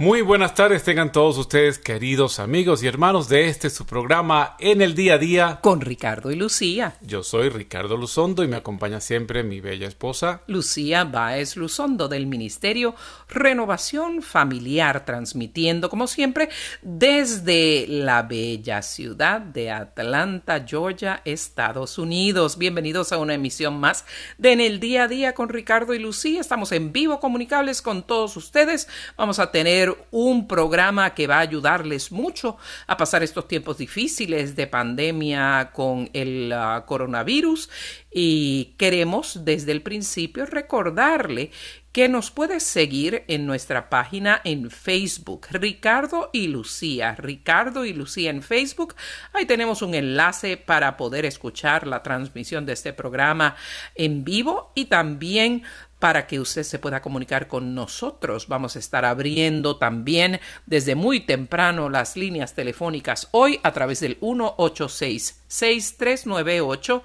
Muy buenas tardes tengan todos ustedes, queridos amigos y hermanos de este su programa En el Día a Día. con Ricardo y Lucía. Yo soy Ricardo Luzondo y me acompaña siempre mi bella esposa. Lucía Báez Luzondo del Ministerio Renovación Familiar, transmitiendo como siempre desde la bella ciudad de Atlanta, Georgia, Estados Unidos. Bienvenidos a una emisión más de En el Día a Día con Ricardo y Lucía. Estamos en vivo comunicables con todos ustedes. Vamos a tener un programa que va a ayudarles mucho a pasar estos tiempos difíciles de pandemia con el ah, coronavirus y queremos desde el principio recordarle que nos puede seguir en nuestra página en Facebook, Ricardo y Lucía, Ricardo y Lucía en Facebook. Ahí tenemos un enlace para poder escuchar la transmisión de este programa en vivo y también para que usted se pueda comunicar con nosotros. Vamos a estar abriendo también desde muy temprano las líneas telefónicas hoy a través del 186-6398.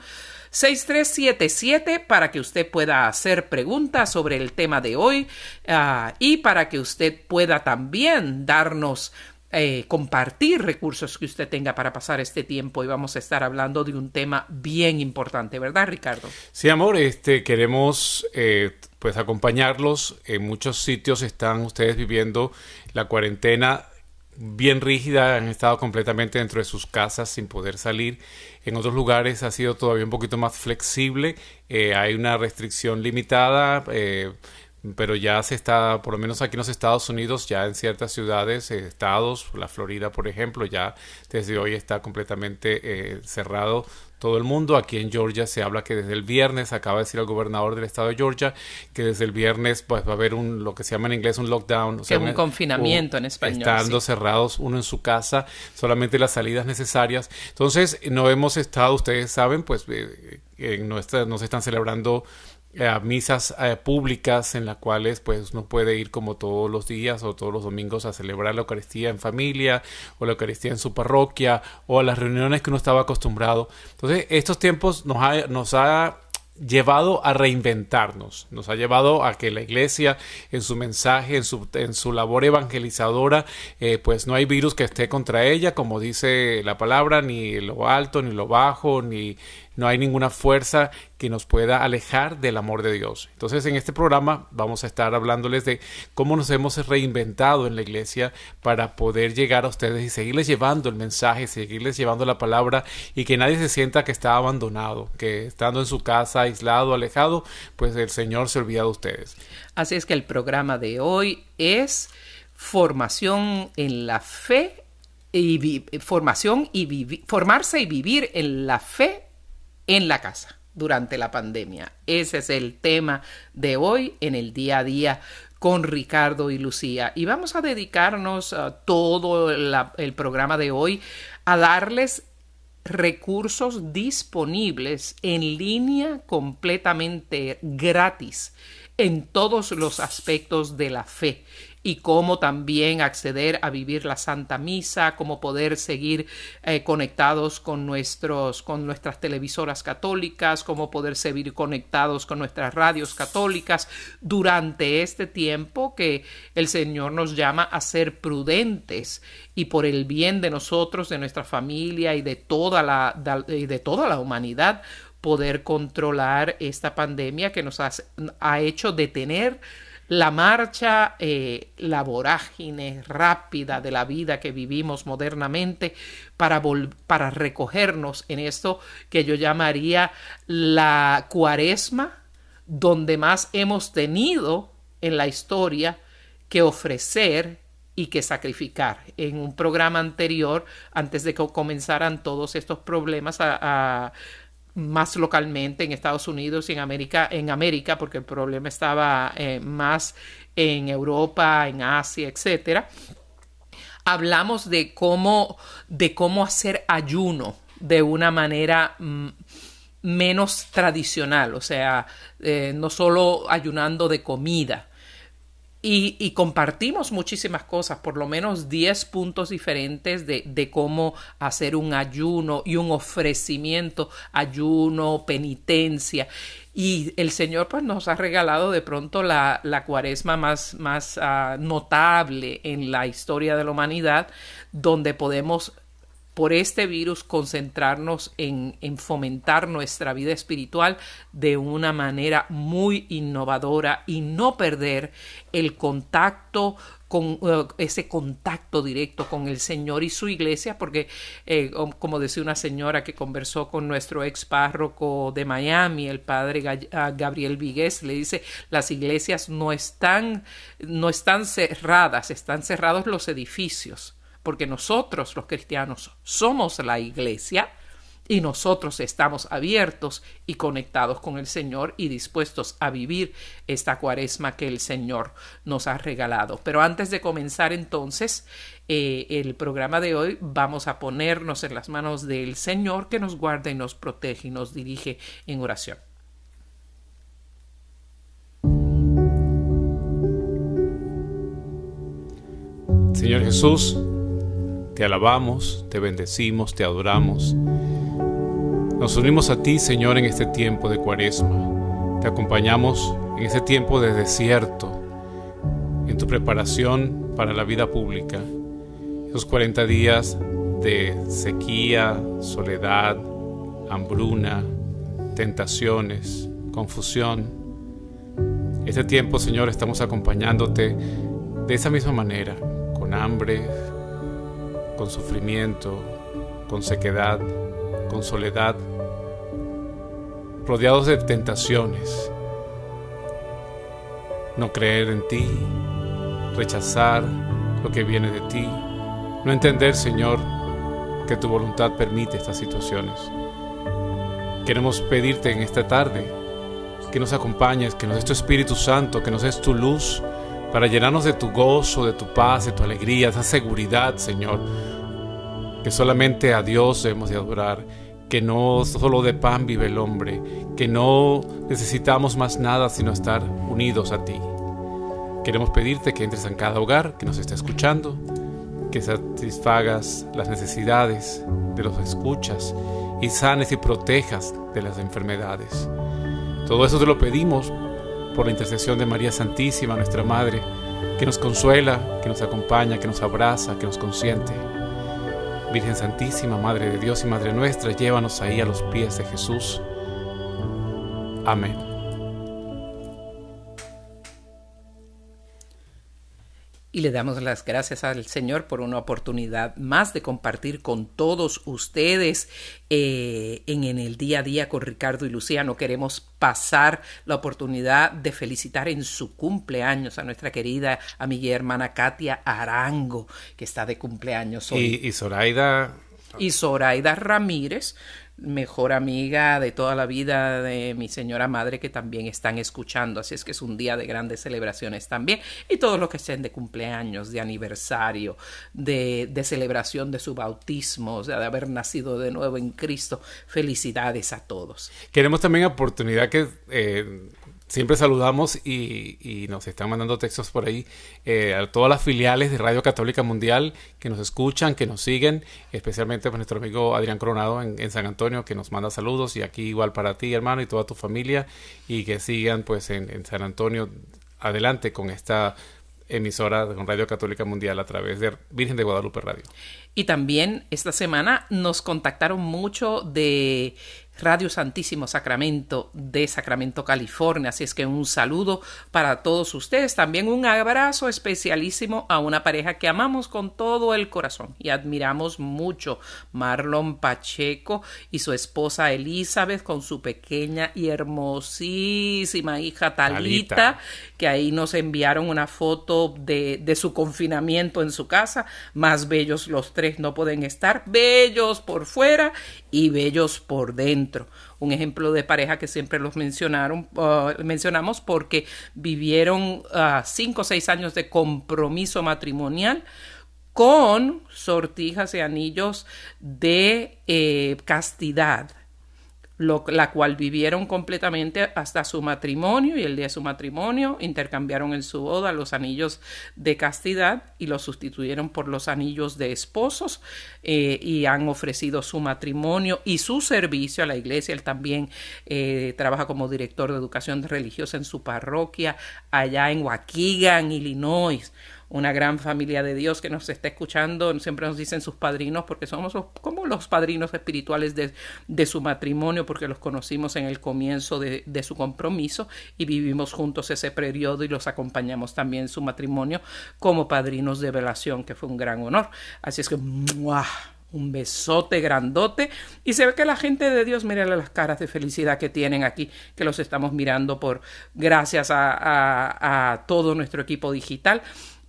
6377 para que usted pueda hacer preguntas sobre el tema de hoy ah, y para que usted pueda también darnos eh, compartir recursos que usted tenga para pasar este tiempo y vamos a estar hablando de un tema bien importante, ¿verdad, Ricardo? Sí, amor, este queremos eh, pues acompañarlos. En muchos sitios están ustedes viviendo la cuarentena bien rígida, han estado completamente dentro de sus casas sin poder salir. En otros lugares ha sido todavía un poquito más flexible, eh, hay una restricción limitada, eh, pero ya se está, por lo menos aquí en los Estados Unidos, ya en ciertas ciudades, eh, estados, la Florida, por ejemplo, ya desde hoy está completamente eh, cerrado todo el mundo. Aquí en Georgia se habla que desde el viernes, acaba de decir el gobernador del estado de Georgia, que desde el viernes pues va a haber un, lo que se llama en inglés un lockdown. O Que un confinamiento en español, Estando sí. cerrados uno en su casa, solamente las salidas necesarias. Entonces, no hemos estado, ustedes saben, pues eh, en nuestra, no se están celebrando eh, misas eh, públicas en las cuales pues uno puede ir como todos los días o todos los domingos a celebrar la Eucaristía en familia o la Eucaristía en su parroquia o a las reuniones que uno estaba acostumbrado. Entonces estos tiempos nos ha, nos ha llevado a reinventarnos, nos ha llevado a que la iglesia en su mensaje, en su, en su labor evangelizadora, eh, pues no hay virus que esté contra ella, como dice la palabra, ni lo alto, ni lo bajo, ni no hay ninguna fuerza que nos pueda alejar del amor de Dios. Entonces en este programa vamos a estar hablándoles de cómo nos hemos reinventado en la iglesia para poder llegar a ustedes y seguirles llevando el mensaje, seguirles llevando la palabra y que nadie se sienta que está abandonado, que estando en su casa, aislado, alejado, pues el Señor se olvida de ustedes. Así es que el programa de hoy es formación en la fe y formación y formarse y vivir en la fe en la casa durante la pandemia. Ese es el tema de hoy en el día a día con Ricardo y Lucía. Y vamos a dedicarnos a todo la- el programa de hoy a darles recursos disponibles en línea completamente gratis en todos los aspectos de la fe y cómo también acceder a vivir la Santa Misa, cómo poder seguir eh, conectados con, nuestros, con nuestras televisoras católicas, cómo poder seguir conectados con nuestras radios católicas. Durante este tiempo que el Señor nos llama a ser prudentes y por el bien de nosotros, de nuestra familia y de toda la, de, toda la humanidad, poder controlar esta pandemia que nos ha hecho detener la marcha, eh, la vorágine rápida de la vida que vivimos modernamente para, para recogernos en esto que yo llamaría la cuaresma, donde más hemos tenido en la historia que ofrecer y que sacrificar. En un programa anterior, antes de que comenzaran todos estos problemas a, más localmente en Estados Unidos y en América, en América, porque el problema estaba eh, más en Europa, en Asia, etcétera. Hablamos de cómo, de cómo hacer ayuno de una manera mm, menos tradicional, o sea, eh, no solo ayunando de comida, y, compartimos muchísimas cosas, por lo menos 10 puntos diferentes de, cómo hacer un ayuno y un ofrecimiento, ayuno, penitencia. Y el Señor pues nos ha regalado de pronto la, cuaresma más, más ah, notable en la historia de la humanidad, donde podemos por este virus concentrarnos en, fomentar nuestra vida espiritual de una manera muy innovadora y no perder el contacto con eh, ese contacto directo con el Señor y su iglesia, porque eh, como decía una señora que conversó con nuestro ex párroco de Miami, el padre ah, Gabriel Vigués, le dice, las iglesias no están, no están cerradas, están cerrados los edificios porque nosotros los cristianos somos la iglesia y nosotros estamos abiertos y conectados con el Señor y dispuestos a vivir esta cuaresma que el Señor nos ha regalado. Pero antes de comenzar entonces eh, el programa de hoy, vamos a ponernos en las manos del Señor que nos guarda y nos protege y nos dirige en oración. Señor Jesús, te alabamos, te bendecimos, te adoramos. Nos unimos a ti, Señor, en este tiempo de cuaresma. Te acompañamos en este tiempo de desierto, en tu preparación para la vida pública. Esos 40 días de sequía, soledad, hambruna, tentaciones, confusión. Este tiempo, Señor, estamos acompañándote de esa misma manera, con hambre, con sufrimiento, con sequedad, con soledad, rodeados de tentaciones. No creer en ti, rechazar lo que viene de ti, no entender, Señor, que tu voluntad permite estas situaciones. Queremos pedirte en esta tarde que nos acompañes, que nos des tu Espíritu Santo, que nos des tu luz, para llenarnos de tu gozo, de tu paz, de tu alegría, esa seguridad, Señor, que solamente a Dios debemos de adorar, que no solo de pan vive el hombre, que no necesitamos más nada sino estar unidos a ti. Queremos pedirte que entres en cada hogar que nos esté escuchando, que satisfagas las necesidades de los escuchas y sanes y protejas de las enfermedades. Todo eso te lo pedimos por la intercesión de María Santísima, nuestra Madre, que nos consuela, que nos acompaña, que nos abraza, que nos consiente. Virgen Santísima, Madre de Dios y Madre nuestra, llévanos ahí a los pies de Jesús. Amén. Y le damos las gracias al Señor por una oportunidad más de compartir con todos ustedes eh, en, en, el día a día con Ricardo y Luciano. Queremos pasar la oportunidad de felicitar en su cumpleaños a nuestra querida amiga y hermana Katia Arango, que está de cumpleaños hoy. Y, y Zoraida. Y Zoraida Ramírez, mejor amiga de toda la vida de mi señora madre que también están escuchando. Así es que es un día de grandes celebraciones también. Y todos los que estén de cumpleaños, de aniversario, de, de celebración de su bautismo, o sea, de haber nacido de nuevo en Cristo. Felicidades a todos. Queremos también oportunidad que eh, Siempre saludamos y, nos están mandando textos por ahí eh, a todas las filiales de Radio Católica Mundial que nos escuchan, que nos siguen, especialmente pues, nuestro amigo Adrián Coronado en, San Antonio que nos manda saludos y aquí igual para ti hermano y toda tu familia y que sigan pues en, en San Antonio adelante con esta emisora con Radio Católica Mundial a través de Virgen de Guadalupe Radio. Y también esta semana nos contactaron mucho de Radio Santísimo Sacramento de Sacramento, California. Así es que un saludo para todos ustedes. También un abrazo especialísimo a una pareja que amamos con todo el corazón y admiramos mucho. Marlon Pacheco y su esposa Elizabeth con su pequeña y hermosísima hija Talita, que ahí nos enviaron una foto de, de su confinamiento en su casa. Más bellos los tres no pueden estar. Bellos por fuera y bellos por dentro. Un ejemplo de pareja que siempre los mencionaron, uh, mencionamos porque vivieron uh, cinco o seis años de compromiso matrimonial con sortijas y anillos de eh, castidad la cual vivieron completamente hasta su matrimonio y el día de su matrimonio intercambiaron en su boda los anillos de castidad y los sustituyeron por los anillos de esposos eh, y han ofrecido su matrimonio y su servicio a la iglesia. Él también eh, trabaja como director de educación religiosa en su parroquia allá en Waukegan, Illinois una gran familia de Dios que nos está escuchando, siempre nos dicen sus padrinos, porque somos como los padrinos espirituales de, de, su matrimonio, porque los conocimos en el comienzo de, de, su compromiso y vivimos juntos ese periodo y los acompañamos también en su matrimonio como padrinos de velación, que fue un gran honor. Así es que, un besote grandote. Y se ve que la gente de Dios, mire las caras de felicidad que tienen aquí, que los estamos mirando por gracias a, a todo nuestro equipo digital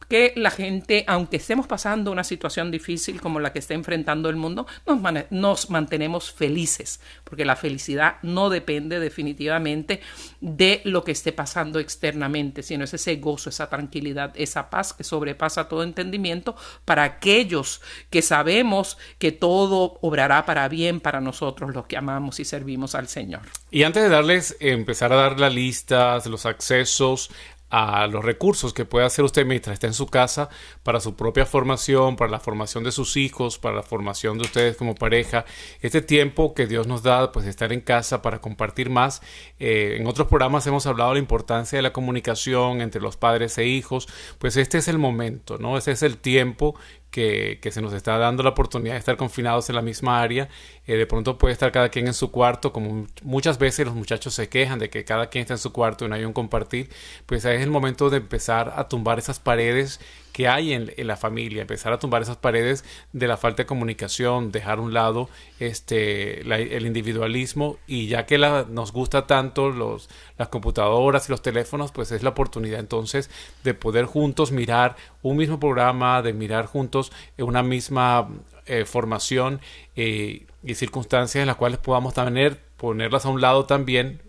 que la gente, aunque estemos pasando una situación difícil como la que está enfrentando el mundo, nos, nos, mantenemos felices, porque la felicidad no depende definitivamente de lo que esté pasando externamente, sino es ese gozo, esa tranquilidad, esa paz que sobrepasa todo entendimiento para aquellos que sabemos que todo obrará para bien para nosotros los que amamos y servimos al Señor. Y antes de darles, empezar a dar la lista de los accesos a los recursos que puede hacer usted mientras está en su casa para su propia formación, para la formación de sus hijos, para la formación de ustedes como pareja. Este tiempo que Dios nos da, pues estar en casa para compartir más. Eh, en otros programas hemos hablado de la importancia de la comunicación entre los padres e hijos. Pues este es el momento, ¿no? Este es el tiempo que, se nos está dando la oportunidad de estar confinados en la misma área. Eh, de pronto puede estar cada quien en su cuarto, como muchas veces los muchachos se quejan de que cada quien está en su cuarto y no hay un compartir. Pues es el momento de empezar a tumbar esas paredes que hay en, la familia, empezar a tumbar esas paredes de la falta de comunicación, dejar a un lado este, el individualismo y ya que nos gusta tanto los, las computadoras y los teléfonos, pues es la oportunidad entonces de poder juntos mirar un mismo programa, de mirar juntos una misma eh, formación eh, y circunstancias en las cuales podamos tener, ponerlas a un lado también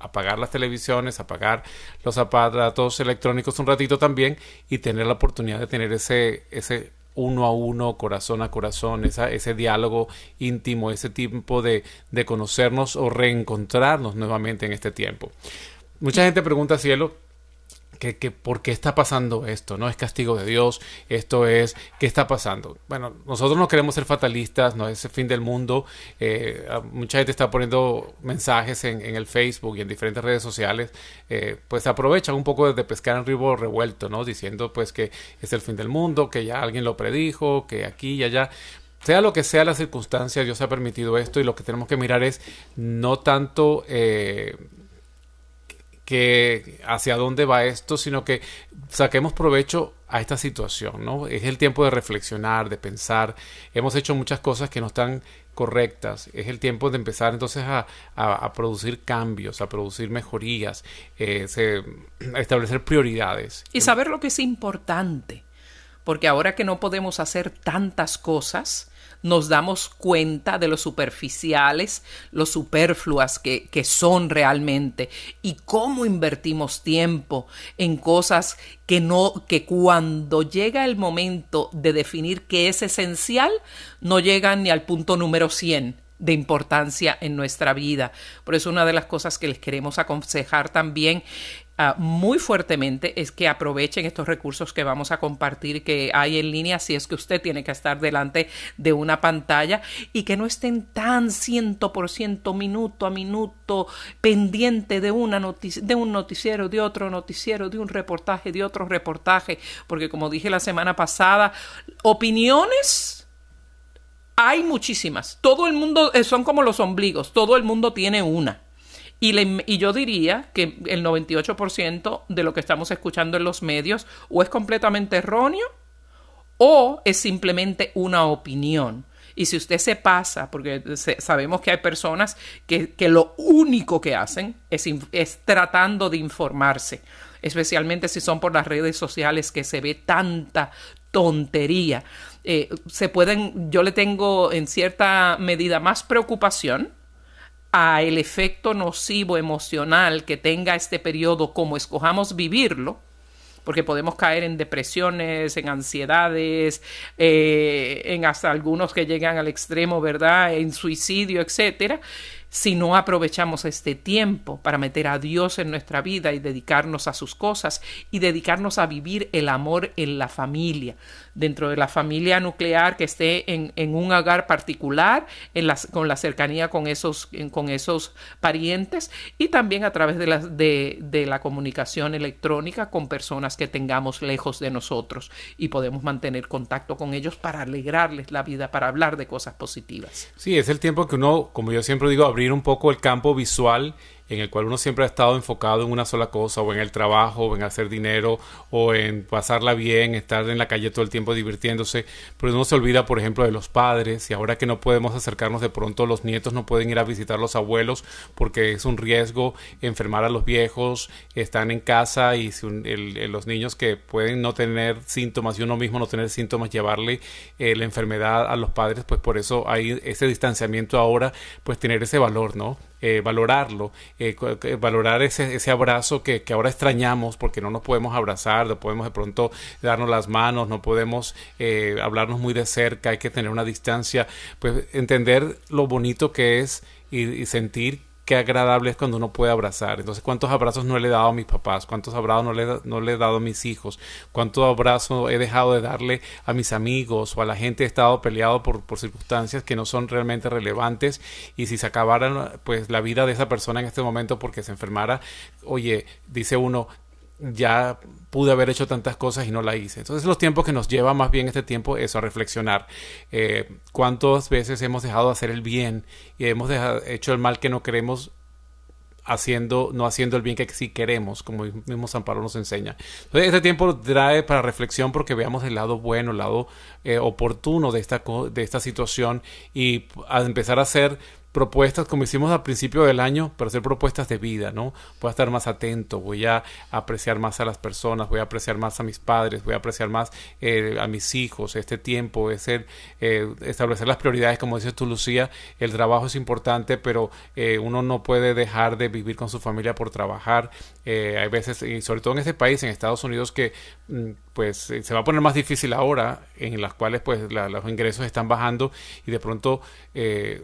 apagar las televisiones, apagar los aparatos electrónicos un ratito también y tener la oportunidad de tener ese, ese uno a uno, corazón a corazón, esa, ese diálogo íntimo, ese tiempo de, de conocernos o reencontrarnos nuevamente en este tiempo. Mucha gente pregunta, cielo, que, por qué está pasando esto, no es castigo de Dios, esto es, ¿qué está pasando? Bueno, nosotros no queremos ser fatalistas, no es el fin del mundo, eh, mucha gente está poniendo mensajes en, el Facebook y en diferentes redes sociales, eh, pues aprovechan un poco de pescar en río revuelto, ¿no? Diciendo pues que es el fin del mundo, que ya alguien lo predijo, que aquí y allá, sea lo que sea la circunstancia, Dios ha permitido esto y lo que tenemos que mirar es no tanto... Eh, que hacia dónde va esto, sino que saquemos provecho a esta situación, ¿no? Es el tiempo de reflexionar, de pensar. Hemos hecho muchas cosas que no están correctas. Es el tiempo de empezar entonces a, producir cambios, a producir mejorías, eh, a establecer prioridades. Y saber lo que es importante. Porque ahora que no podemos hacer tantas cosas, nos damos cuenta de lo superficiales, lo superfluas que, que son realmente y cómo invertimos tiempo en cosas que no, que cuando llega el momento de definir qué es esencial, no llegan ni al punto número 100 de importancia en nuestra vida. Por eso una de las cosas que les queremos aconsejar también uh, muy fuertemente es que aprovechen estos recursos que vamos a compartir que hay en línea si es que usted tiene que estar delante de una pantalla y que no estén tan ciento por ciento minuto a minuto pendiente de una de un noticiero, de otro noticiero, de un reportaje, de otro reportaje, porque como dije la semana pasada, opiniones Hay muchísimas. Todo el mundo, eh, son como los ombligos, todo el mundo tiene una. Y, yo diría que el 98% de lo que estamos escuchando en los medios o es completamente erróneo o es simplemente una opinión. Y si usted se pasa, porque sabemos que hay personas que, lo único que hacen es, es tratando de informarse, especialmente si son por las redes sociales que se ve tanta tontería. Eh, se pueden, yo le tengo en cierta medida más preocupación a el efecto nocivo emocional que tenga este periodo como escojamos vivirlo, porque podemos caer en depresiones, en ansiedades, eh, en hasta algunos que llegan al extremo, ¿verdad? En suicidio, etcétera si no aprovechamos este tiempo para meter a Dios en nuestra vida y dedicarnos a sus cosas y dedicarnos a vivir el amor en la familia, dentro de la familia nuclear que esté en, un hogar particular, en con la cercanía con esos, con esos parientes y también a través de la, de, de la comunicación electrónica con personas que tengamos lejos de nosotros y podemos mantener contacto con ellos para alegrarles la vida, para hablar de cosas positivas. Sí, es el tiempo que uno, como yo siempre digo, abrir un poco el campo visual en el cual uno siempre ha estado enfocado en una sola cosa, o en el trabajo, o en hacer dinero, o en pasarla bien, estar en la calle todo el tiempo divirtiéndose, pero uno se olvida, por ejemplo, de los padres, y ahora que no podemos acercarnos de pronto, los nietos no pueden ir a visitar a los abuelos porque es un riesgo enfermar a los viejos, están en casa y si los niños que pueden no tener síntomas y uno mismo no tener síntomas, llevarle eh, la enfermedad a los padres, pues por eso hay ese distanciamiento ahora, pues tener ese valor, ¿no? Eh, valorarlo, eh, valorar ese, ese abrazo que, que, ahora extrañamos porque no nos podemos abrazar, no podemos de pronto darnos las manos, no podemos eh, hablarnos muy de cerca, hay que tener una distancia, pues entender lo bonito que es y, y sentir qué agradable es cuando uno puede abrazar. Entonces, ¿cuántos abrazos no le he dado a mis papás? ¿Cuántos abrazos no le, no le he dado a mis hijos? ¿Cuántos abrazos he dejado de darle a mis amigos o a la gente? He estado peleado por, por circunstancias que no son realmente relevantes y si se acabara pues la vida de esa persona en este momento porque se enfermara, oye, dice uno, ya pude haber hecho tantas cosas y no la hice. Entonces los tiempos que nos lleva más bien este tiempo es a reflexionar. Eh, ¿Cuántas veces hemos dejado de hacer el bien y hemos hecho el mal que no queremos haciendo, no haciendo el bien que sí queremos, como mismo San Pablo nos enseña. Entonces, este tiempo trae para reflexión porque veamos el lado bueno, el lado eh, oportuno de esta, de esta situación y a empezar a hacer propuestas como hicimos al principio del año, pero hacer propuestas de vida, ¿no? Voy a estar más atento, voy a apreciar más a las personas, voy a apreciar más a mis padres, voy a apreciar más eh, a mis hijos, este tiempo, es ser, eh, establecer las prioridades, como dices tú, Lucía, el trabajo es importante, pero eh, uno no puede dejar de vivir con su familia por trabajar. hay veces, y sobre todo en este país, en Estados Unidos, que mm, pues se va a poner más difícil ahora, en las cuales pues los ingresos están bajando y de pronto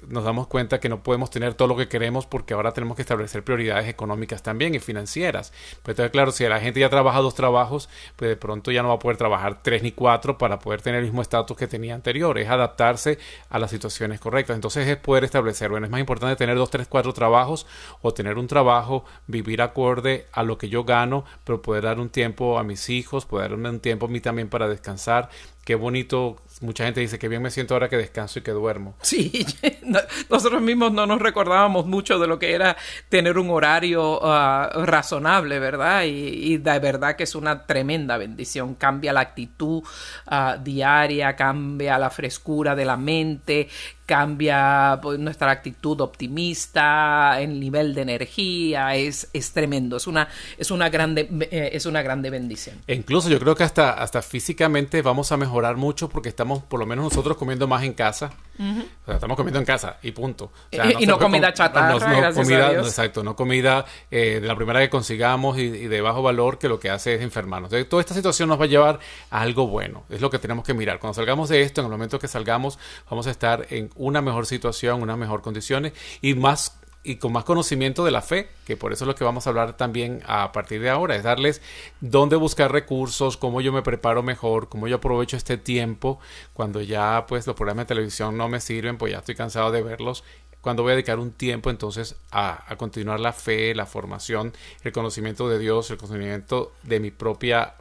nos damos cuenta que no podemos tener todo lo que queremos porque ahora tenemos que establecer prioridades económicas también y financieras. Pues entonces, claro, si la gente ya trabaja dos trabajos, pues de pronto ya no va a poder trabajar tres ni cuatro para poder tener el mismo estatus que tenía anterior. Es adaptarse a las situaciones correctas. Entonces es poder establecer, bueno, es más importante tener dos, tres, cuatro trabajos o tener un trabajo, vivir acorde a lo que yo gano, pero poder dar un tiempo a mis hijos, poder darme un tiempo a mí también para descansar. Qué bonito mucha gente dice que bien me siento ahora que descanso y que duermo. Sí, nosotros mismos no nos recordábamos mucho de lo que era tener un horario ah, razonable, ¿verdad? Y, de verdad que es una tremenda bendición. Cambia la actitud ah, diaria, cambia la frescura de la mente, cambia pues, nuestra actitud optimista, el nivel de energía, es, es tremendo, es una, es, una grande, eh, es una grande bendición. E incluso yo creo que hasta, hasta físicamente vamos a mejorar mucho porque estamos, por lo menos nosotros, comiendo más en casa. O sea, estamos comiendo en casa y punto. y no comida chatarra, no, comida, exacto, no comida eh, de la primera que consigamos y, de bajo valor que lo que hace es enfermarnos. Entonces, toda esta situación nos va a llevar a algo bueno, es lo que tenemos que mirar. Cuando salgamos de esto, en el momento que salgamos, vamos a estar en una mejor situación, unas mejor condiciones y más y con más conocimiento de la fe, que por eso es lo que vamos a hablar también a partir de ahora, es darles dónde buscar recursos, cómo yo me preparo mejor, cómo yo aprovecho este tiempo, cuando ya pues los programas de televisión no me sirven, pues ya estoy cansado de verlos, cuando voy a dedicar un tiempo entonces a, a continuar la fe, la formación, el conocimiento de Dios, el conocimiento de mi propia.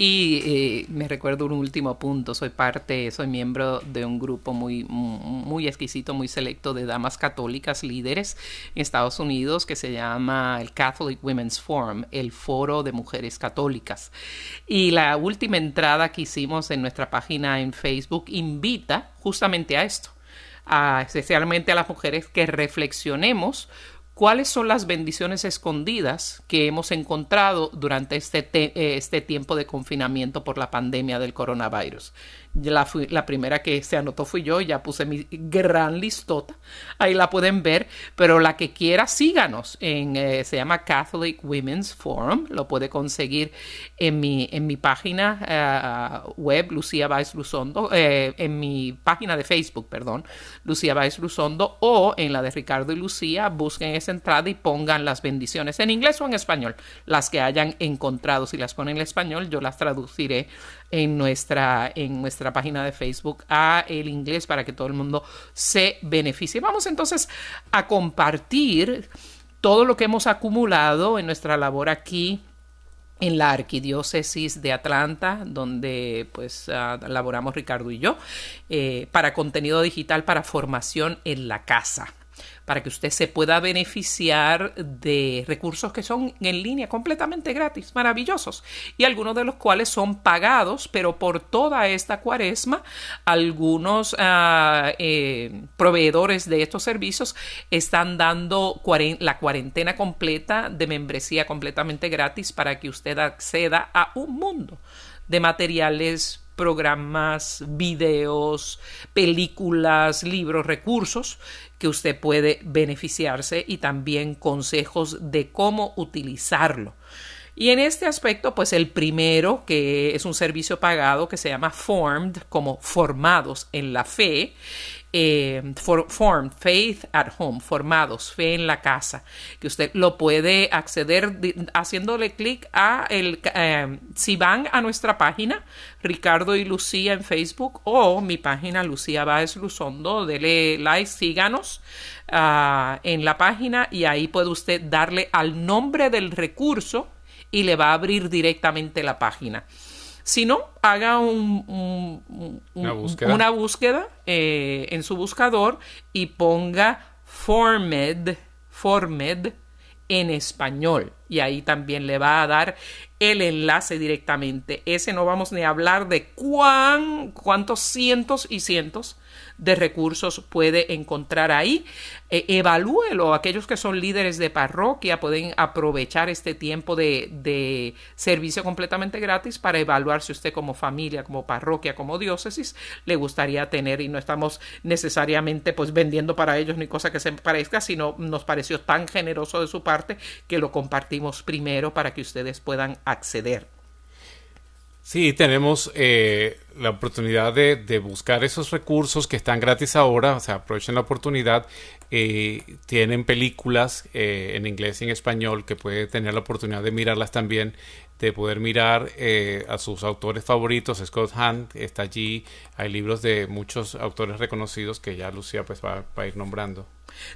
Y eh, me recuerdo un último punto, soy parte, soy miembro de un grupo muy, muy exquisito, muy selecto de damas católicas líderes en Estados Unidos que se llama el Catholic Women's Forum, el Foro de Mujeres Católicas. Y la última entrada que hicimos en nuestra página en Facebook invita justamente a esto, a, especialmente a las mujeres que reflexionemos cuáles son las bendiciones escondidas que hemos encontrado durante este, eh, este tiempo de confinamiento por la pandemia del coronavirus. La, primera que se anotó fui yo, ya puse mi gran listota, ahí la pueden ver, pero la que quiera síganos, en, eh, se llama Catholic Women's Forum, lo puede conseguir en mi, en mi página uh, web, Lucía Baez Luzondo, eh, en mi página de Facebook, perdón, Lucía Baez Luzondo, o en la de Ricardo y Lucía, busquen esa entrada y pongan las bendiciones en inglés o en español, las que hayan encontrado, si las ponen en español, yo las traduciré en nuestra, en nuestra página de Facebook a el inglés para que todo el mundo se beneficie. Vamos entonces a compartir todo lo que hemos acumulado en nuestra labor aquí en la arquidiócesis de Atlanta, donde pues uh, laboramos Ricardo y yo, eh, para contenido digital para formación en la casa para que usted se pueda beneficiar de recursos que son en línea completamente gratis, maravillosos, y algunos de los cuales son pagados, pero por toda esta cuaresma, algunos uh, proveedores de estos servicios están dando la cuarentena completa de membresía completamente gratis para que usted acceda a un mundo de materiales programas, videos, películas, libros, recursos que usted puede beneficiarse y también consejos de cómo utilizarlo. Y en este aspecto, pues el primero, que es un servicio pagado que se llama Formed, como formados en la fe, eh, formed, Faith at Home, formados, fe en la casa, que usted lo puede acceder haciéndole clic a el, eh, si van a nuestra página, Ricardo y Lucía en Facebook o mi página Lucía Báez Luzondo, dele like, síganos uh, en la página y ahí puede usted darle al nombre del recurso y le va a abrir directamente la página. Si no, haga un, una búsqueda, eh, en su buscador y ponga Formed, Formed en español. Y ahí también le va a dar el enlace directamente. Ese no vamos ni a hablar de cuán, cuántos cientos y cientos de recursos puede encontrar ahí. Eh, evalúelo. Aquellos que son líderes de parroquia pueden aprovechar este tiempo de, de, servicio completamente gratis para evaluar si usted como familia, como parroquia, como diócesis le gustaría tener y no estamos necesariamente pues vendiendo para ellos ni cosa que se parezca, sino nos pareció tan generoso de su parte que lo compartimos primero para que ustedes puedan acceder. Sí, tenemos eh, la oportunidad de, buscar esos recursos que están gratis ahora, o sea, aprovechen la oportunidad. Eh, tienen películas eh, en inglés y en español que puede tener la oportunidad de mirarlas también, de poder mirar eh, a sus autores favoritos. Scott Hunt está allí, hay libros de muchos autores reconocidos que ya Lucía pues va, va a ir nombrando.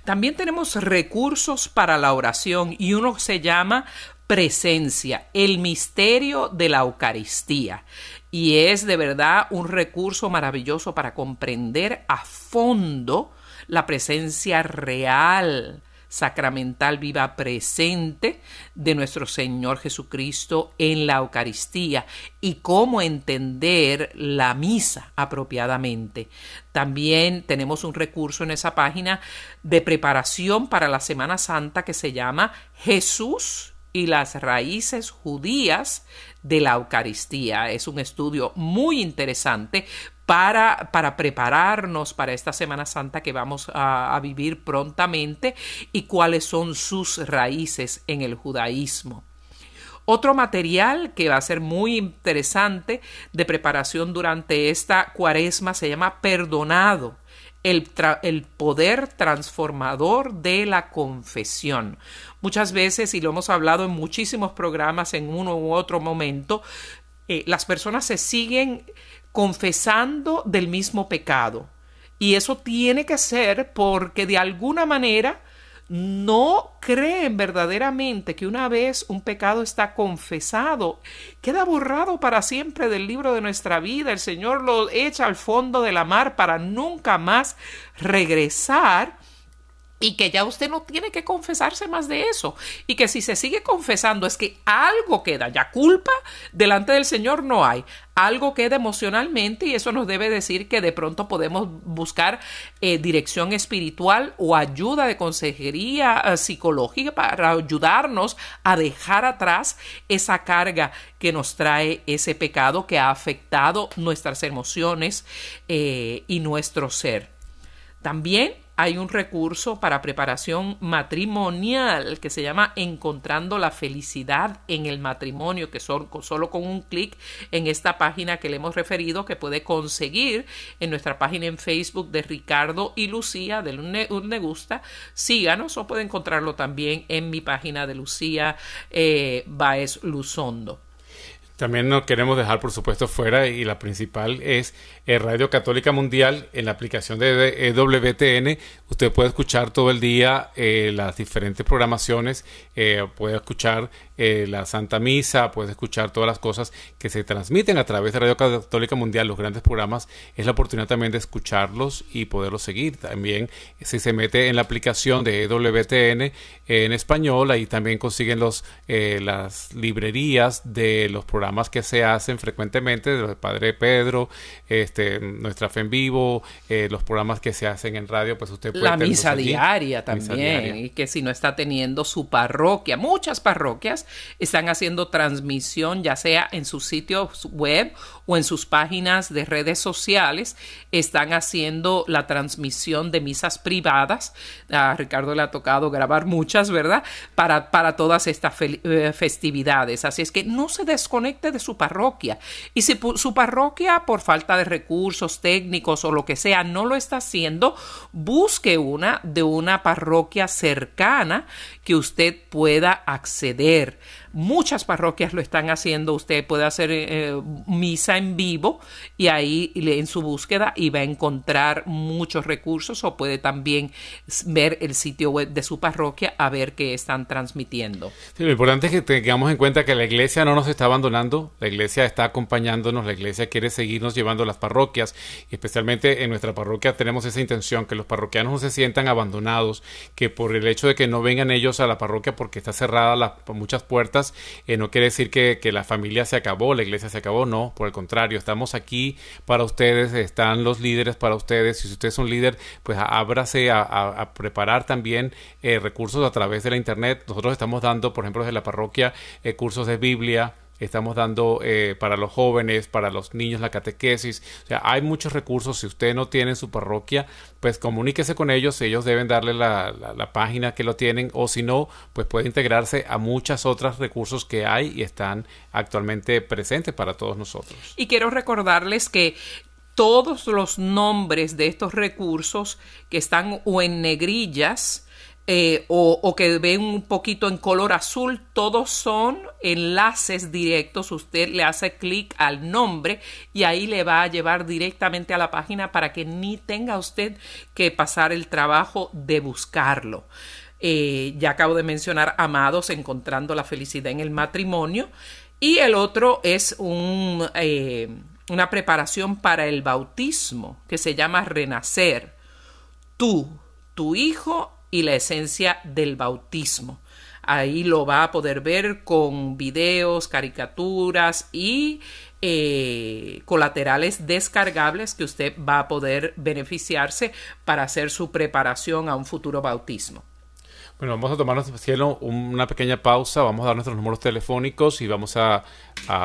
También tenemos recursos para la oración y uno se llama presencia, el misterio de la Eucaristía. Y es de verdad un recurso maravilloso para comprender a fondo la presencia real, sacramental, viva, presente de nuestro Señor Jesucristo en la Eucaristía y cómo entender la misa apropiadamente. También tenemos un recurso en esa página de preparación para la Semana Santa que se llama Jesús y las raíces judías de la Eucaristía. Es un estudio muy interesante para, para prepararnos para esta Semana Santa que vamos a, a vivir prontamente y cuáles son sus raíces en el judaísmo. Otro material que va a ser muy interesante de preparación durante esta cuaresma se llama Perdonado el, poder transformador de la confesión. Muchas veces, y lo hemos hablado en muchísimos programas en uno u otro momento, eh, las personas se siguen confesando del mismo pecado. Y eso tiene que ser porque de alguna manera no creen verdaderamente que una vez un pecado está confesado, queda borrado para siempre del libro de nuestra vida. El Señor lo echa al fondo de la mar para nunca más regresar y que ya usted no tiene que confesarse más de eso y que si se sigue confesando es que algo queda, ya culpa delante del Señor no hay, algo queda emocionalmente y eso nos debe decir que de pronto podemos buscar eh, dirección espiritual o ayuda de consejería eh, psicológica para ayudarnos a dejar atrás esa carga que nos trae ese pecado que ha afectado nuestras emociones eh, y nuestro ser. También hay un recurso para preparación matrimonial que se llama Encontrando la felicidad en el matrimonio, que son solo con un clic en esta página que le hemos referido, que puede conseguir en nuestra página en Facebook de Ricardo y Lucía de Un Gusta. Síganos o puede encontrarlo también en mi página de Lucía eh, Baez Luzondo. También no queremos dejar, por supuesto, fuera, y la principal es eh, Radio Católica Mundial en la aplicación de EWTN. Usted puede escuchar todo el día eh, las diferentes programaciones, eh, puede escuchar la Santa Misa, puede escuchar todas las cosas que se transmiten a través de Radio Católica Mundial, los grandes programas. Es la oportunidad también de escucharlos y poderlos seguir. También, si se mete en la aplicación de EWTN en español, ahí también consiguen los, las librerías de los programas programas que se hacen frecuentemente de los Padre Pedro, este, Nuestra Fe en Vivo, eh, los programas que se hacen en radio, pues usted puede... La misa diaria también, y que si no está teniendo su parroquia, muchas parroquias están haciendo transmisión ya sea en sus sitios web o en sus páginas de redes sociales, están haciendo la transmisión de misas privadas. A Ricardo le ha tocado grabar muchas, ¿verdad? Para, para todas estas eh, festividades. Así es que no se de su parroquia. Y si su parroquia, por falta de recursos técnicos o lo que sea, no lo está haciendo, busque una de una parroquia cercana que usted pueda acceder. Muchas parroquias lo están haciendo. Usted puede hacer eh, misa en vivo y ahí en su búsqueda y va a encontrar muchos recursos o puede también ver el sitio web de su parroquia a ver qué están transmitiendo. lo importante es que tengamos en cuenta que la iglesia no nos está abandonando, la iglesia está acompañándonos, la iglesia quiere seguirnos llevando a las parroquias y especialmente en nuestra parroquia tenemos esa intención que los parroquianos no se sientan abandonados, que por el hecho de que no vengan ellos a la parroquia porque está cerrada las muchas puertas eh, no quiere decir que, la familia se acabó, la iglesia se acabó, no, por el contrario, estamos aquí para ustedes, están los líderes para ustedes, si usted es un líder, pues ábrase a, preparar también eh, recursos a través de la internet, nosotros estamos dando, por ejemplo, desde la parroquia, eh, cursos de Biblia, estamos dando eh, para los jóvenes, para los niños la catequesis. O sea, hay muchos recursos. Si usted no tiene su parroquia, pues comuníquese con ellos. Ellos deben darle la, la, página que lo tienen o si no, pues puede integrarse a muchas otras recursos que hay y están actualmente presentes para todos nosotros. Y quiero recordarles que todos los nombres de estos recursos que están o en negrillas, eh, o, que ven un poquito en color azul, todos son enlaces directos. Usted le hace clic al nombre y ahí le va a llevar directamente a la página para que ni tenga usted que pasar el trabajo de buscarlo. Eh, ya acabo de mencionar Amados, encontrando la felicidad en el matrimonio. Y el otro es un, eh, una preparación para el bautismo que se llama Renacer. Tú, tu hijo y la esencia del bautismo. Ahí lo va a poder ver con videos, caricaturas y eh, colaterales descargables que usted va a poder beneficiarse para hacer su preparación a un futuro bautismo. Bueno, vamos a tomarnos, cielo, una pequeña pausa, vamos a dar nuestros números telefónicos y vamos a,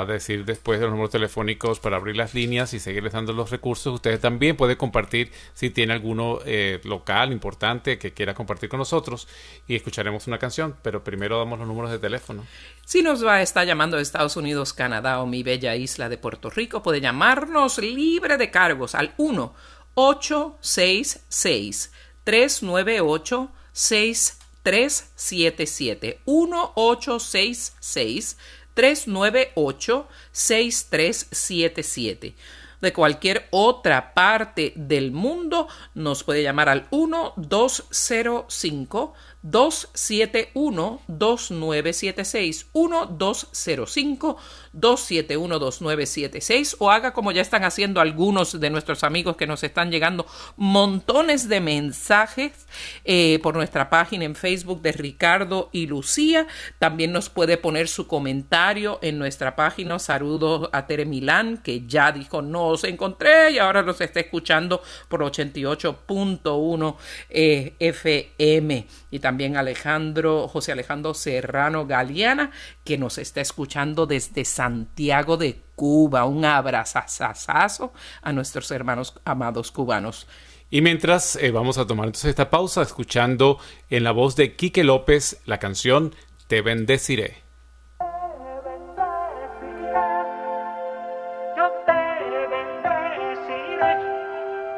decir después de los números telefónicos para abrir las líneas y seguirles dando los recursos. Ustedes también pueden compartir si tiene alguno eh, local importante que quiera compartir con nosotros y escucharemos una canción, pero primero damos los números de teléfono. Si nos va a estar llamando de Estados Unidos, Canadá o mi bella isla de Puerto Rico, puede llamarnos libre de cargos al 1 866 398 6 377 1866 398 6377 de cualquier otra parte del mundo, nos puede llamar al 1205 271 2976 1205 271 2976 o haga como ya están haciendo algunos de nuestros amigos que nos están llegando montones de mensajes eh, por nuestra página en Facebook de Ricardo y Lucía. También nos puede poner su comentario en nuestra página. Saludos a Tere Milán, que ya dijo no os encontré y ahora nos está escuchando por 88.1 eh, FM. Y también Alejandro, José Alejandro Serrano Galeana, que nos está escuchando desde Santiago de Cuba. Un abrazazazo a nuestros hermanos amados cubanos. Y mientras eh, vamos a tomar entonces esta pausa escuchando en la voz de Quique López la canción Te bendeciré.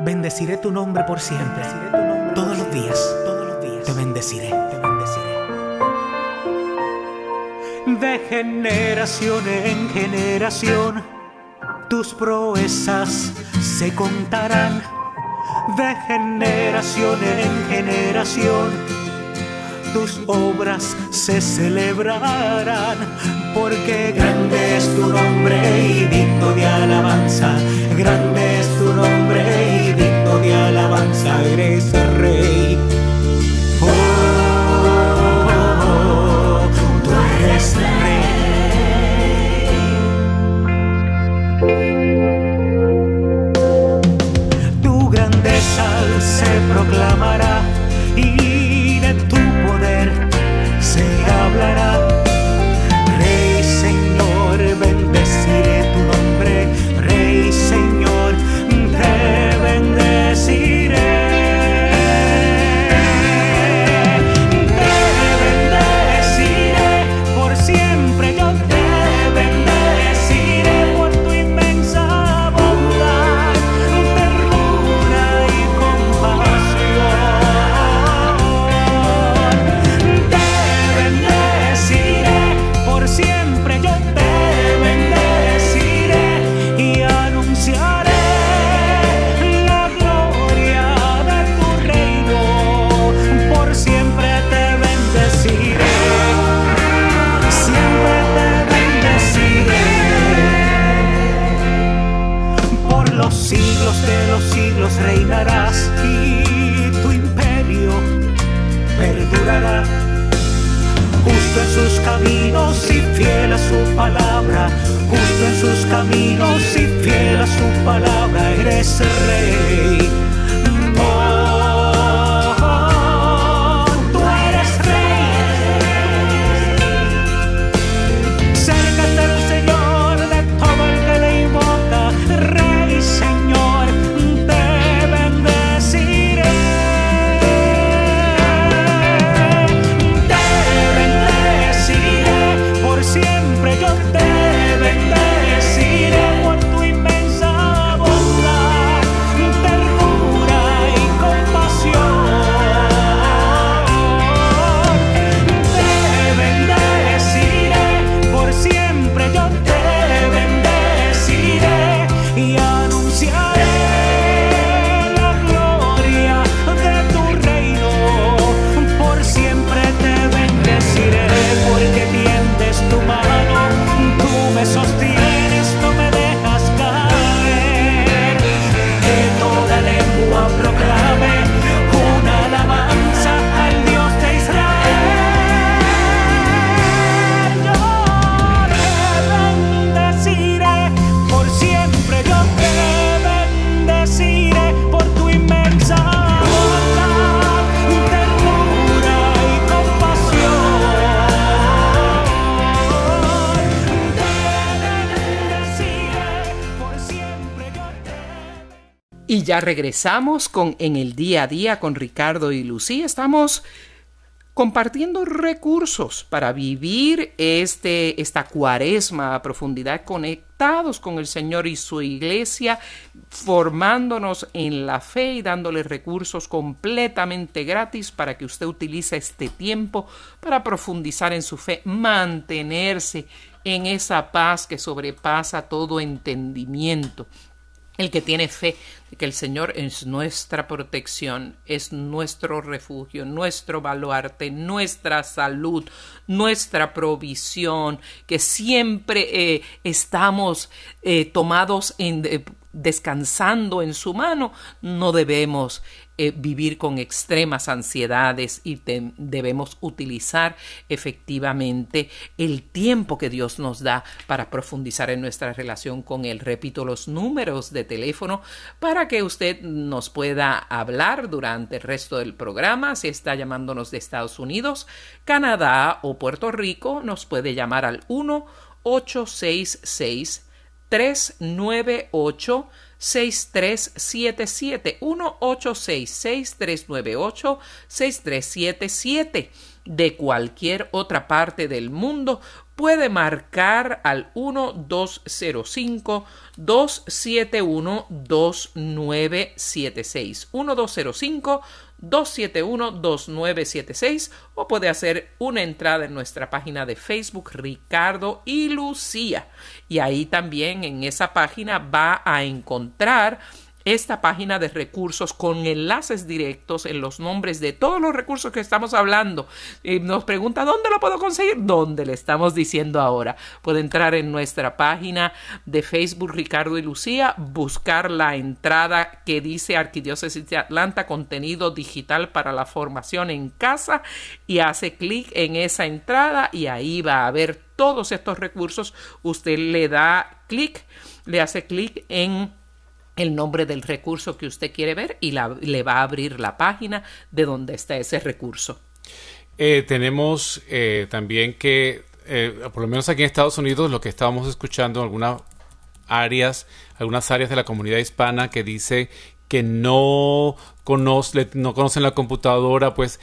Bendeciré tu nombre por siempre. Todos los días. Bendeciré. Te bendeciré. De generación en generación, tus proezas se contarán. De generación en generación, tus obras se celebrarán. Porque grande es tu nombre y digno de alabanza. Grande ya regresamos con En el día a día con Ricardo y Lucía. Estamos compartiendo recursos para vivir este, esta cuaresma a profundidad, conectados con el Señor y su iglesia, formándonos en la fe y dándole recursos completamente gratis para que usted utilice este tiempo para profundizar en su fe, mantenerse en esa paz que sobrepasa todo entendimiento. el que tiene fe que el Señor es nuestra protección, es nuestro refugio, nuestro baluarte, nuestra salud, nuestra provisión, que siempre eh, estamos eh, tomados en, eh, descansando en su mano, no debemos vivir con extremas ansiedades y debemos utilizar efectivamente el tiempo que Dios nos da para profundizar en nuestra relación con Él. Repito los números de teléfono para que usted nos pueda hablar durante el resto del programa. Si está llamándonos de Estados Unidos, Canadá o Puerto Rico, nos puede llamar al 1 866 398 6377 1866 398 6377 de cualquier otra parte del mundo puede marcar al 1205 271 2976 1205 271-2976 o puede hacer una entrada en nuestra página de Facebook Ricardo y Lucía. Y ahí también en esa página va a encontrar esta página de recursos con enlaces directos en los nombres de todos los recursos que estamos hablando. Y nos pregunta dónde lo puedo conseguir, dónde le estamos diciendo ahora. Puede entrar en nuestra página de Facebook Ricardo y Lucía, buscar la entrada que dice Arquidiócesis de Atlanta, contenido digital para la formación en casa y hace clic en esa entrada y ahí va a ver todos estos recursos. Usted le da clic, le hace clic en el nombre del recurso que usted quiere ver y le va a abrir la página de donde está ese recurso. Eh, tenemos eh, también que, eh, por lo menos aquí en Estados Unidos, lo que estábamos escuchando en algunas áreas, algunas áreas de la comunidad hispana que dice que no, conoce, no conocen la computadora, pues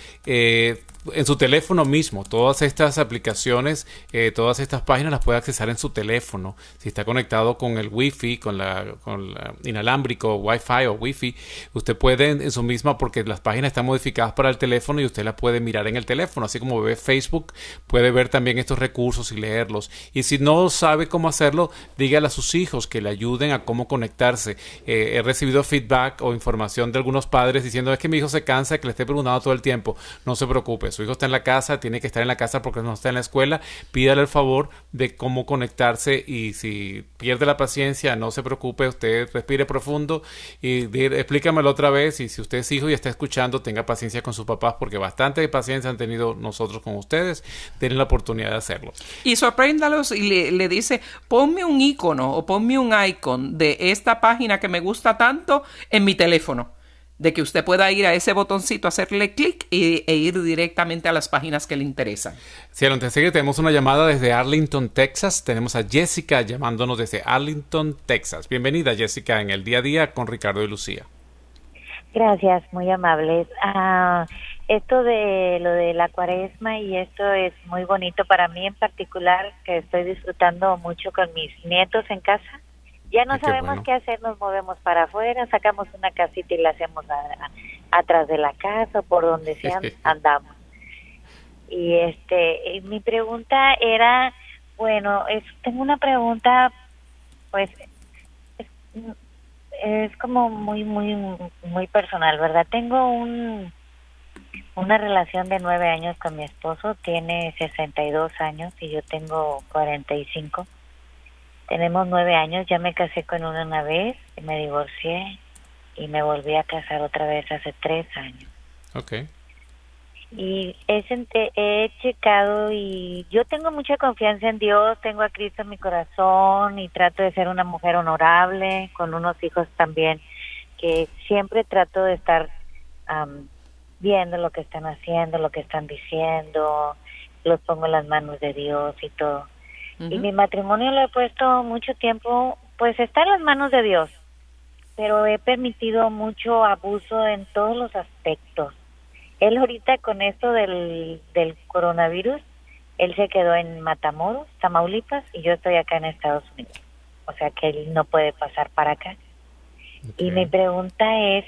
en su teléfono mismo. Todas estas aplicaciones, eh, todas estas páginas las puede accesar en su teléfono. Si está conectado con el Wi-Fi, con la, con la inalámbrico, Wi-Fi o Wi-Fi, usted puede en, su misma, porque las páginas están modificadas para el teléfono y usted las puede mirar en el teléfono. Así como ve Facebook, puede ver también estos recursos y leerlos. Y si no sabe cómo hacerlo, dígale a sus hijos que le ayuden a cómo conectarse. Eh, he recibido feedback o información de algunos padres diciendo es que mi hijo se cansa que le esté preguntando todo el tiempo. No se preocupe su hijo está en la casa, tiene que estar en la casa porque no está en la escuela, pídale el favor de cómo conectarse y si pierde la paciencia, no se preocupe, usted respire profundo y explícamelo otra vez y si usted es hijo y está escuchando, tenga paciencia con sus papás porque bastante paciencia han tenido nosotros con ustedes, tienen la oportunidad de hacerlo. Y sorpréndalos y le, le dice, ponme un icono o ponme un icon de esta página que me gusta tanto en mi teléfono de que usted pueda ir a ese botoncito, hacerle clic e, ir directamente a las páginas que le interesan. Sí, antes de tenemos una llamada desde Arlington, Texas. Tenemos a Jessica llamándonos desde Arlington, Texas. Bienvenida, Jessica, en el día a día con Ricardo y Lucía. Gracias, muy amables. Ah, esto de lo de la cuaresma y esto es muy bonito para mí en particular, que estoy disfrutando mucho con mis nietos en casa ya no sabemos qué hacer, nos movemos para afuera, sacamos una casita y la hacemos atrás de la casa, por donde sea andamos. Y este, mi pregunta era, bueno, es, tengo una pregunta, pues es, es como muy, muy, muy personal, ¿verdad? Tengo un una relación de nueve años con mi esposo, tiene 62 años y yo tengo 45 tenemos nueve años, ya me casé con una una vez, me divorcié y me volví a casar otra vez hace tres años. Ok. Y he, he checado y yo tengo mucha confianza en Dios, tengo a Cristo en mi corazón y trato de ser una mujer honorable, con unos hijos también, que siempre trato de estar viendo lo que están haciendo, lo que están diciendo, los pongo en las manos de Dios y todo. Y mi matrimonio lo he puesto mucho tiempo, pues está en las manos de Dios, pero he permitido mucho abuso en todos los aspectos. Él ahorita con esto del, del coronavirus, él se quedó en Matamoros, Tamaulipas, y yo estoy acá en Estados Unidos. O sea que él no puede pasar para acá. Y mi pregunta es,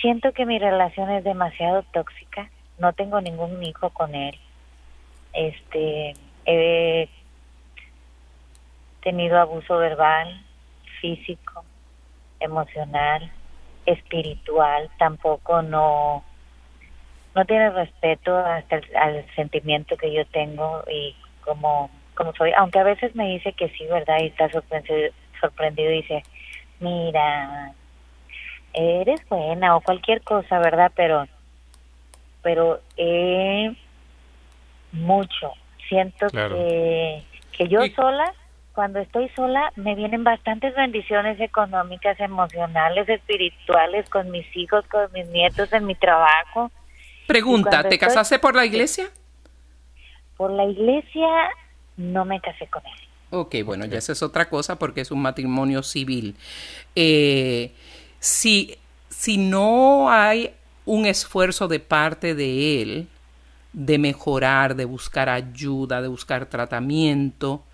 siento que mi relación es demasiado tóxica, no tengo ningún hijo con él. Este, tenido abuso verbal, físico, emocional, espiritual, tampoco no no tiene respeto hasta el, al sentimiento que yo tengo y como como soy, aunque a veces me dice que sí, ¿verdad? Y está sorprendido, sorprendido y dice, mira, eres buena o cualquier cosa, ¿verdad? Pero, pero eh, mucho. Siento que, que yo sola, cuando estoy sola, me vienen bastantes bendiciones económicas, emocionales, espirituales, con mis hijos, con mis nietos, en mi trabajo. Pregunta, ¿te casaste por la iglesia? Por la iglesia no me casé con él. Ok, bueno, ya esa es otra cosa porque es un matrimonio civil. Eh, si, si no hay un esfuerzo de parte de él de mejorar, de buscar ayuda, de buscar tratamiento,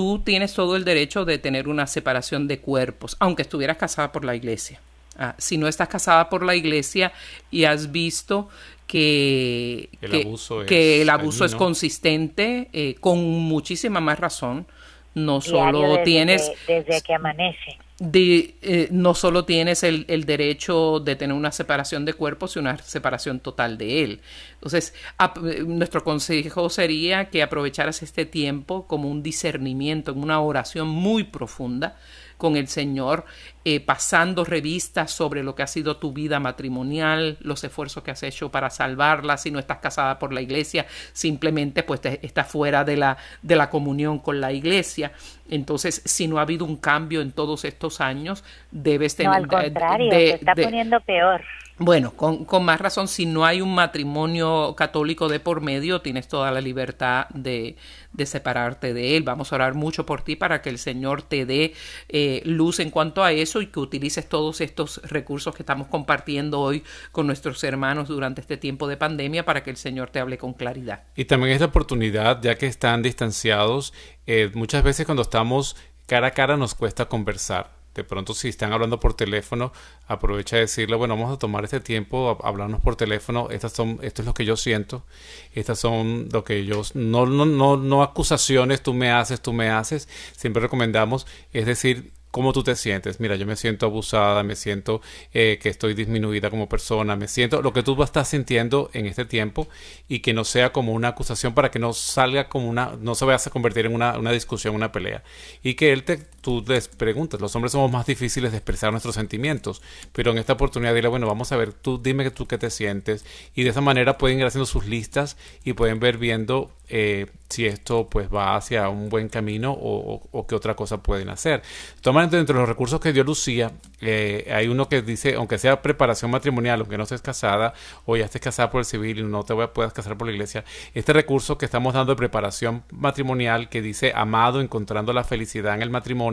tú tienes todo el derecho de tener una separación de cuerpos, aunque estuvieras casada por la iglesia. Ah, si no estás casada por la iglesia y has visto que el que, abuso, que es, el abuso es consistente, eh, con muchísima más razón, no solo desde tienes que- desde que amanece. De, eh, no solo tienes el, el derecho de tener una separación de cuerpos, sino una separación total de él. Entonces, ap- eh, nuestro consejo sería que aprovecharas este tiempo como un discernimiento, en una oración muy profunda con el Señor, eh, pasando revistas sobre lo que ha sido tu vida matrimonial, los esfuerzos que has hecho para salvarla, si no estás casada por la iglesia, simplemente pues te- estás fuera de la, de la comunión con la iglesia. Entonces, si no ha habido un cambio en todos estos años, debes No, tener... al contrario, de- se está poniendo peor. Bueno, con, más razón, si no hay un matrimonio católico de por medio, tienes toda la libertad de, de separarte de él. Vamos a orar mucho por ti para que el Señor te dé eh, luz en cuanto a eso y que utilices todos estos recursos que estamos compartiendo hoy con nuestros hermanos durante este tiempo de pandemia para que el Señor te hable con claridad. Y también es la oportunidad, ya que están distanciados, eh, muchas veces cuando estamos cara a cara nos cuesta conversar. De pronto si están hablando por teléfono, aprovecha de decirle, bueno, vamos a tomar este tiempo, a hablarnos por teléfono, estas son, esto es lo que yo siento, estas son lo que yo, no, no, no, no acusaciones, tú me haces, tú me haces, siempre recomendamos, es decir, cómo tú te sientes. Mira, yo me siento abusada, me siento eh, que estoy disminuida como persona, me siento lo que tú estás sintiendo en este tiempo y que no sea como una acusación para que no salga como una, no se vaya a convertir en una, una discusión, una pelea. Y que él te, tú les preguntas, los hombres somos más difíciles de expresar nuestros sentimientos, pero en esta oportunidad dile, bueno, vamos a ver, tú dime tú qué te sientes y de esa manera pueden ir haciendo sus listas y pueden ver viendo eh, si esto pues va hacia un buen camino o, qué otra cosa pueden hacer. Toman entre los recursos que dio Lucía, eh, hay uno que dice, aunque sea preparación matrimonial, aunque no estés casada o ya estés casada por el civil y no te puedas casar por la iglesia, este recurso que estamos dando de preparación matrimonial que dice amado encontrando la felicidad en el matrimonio,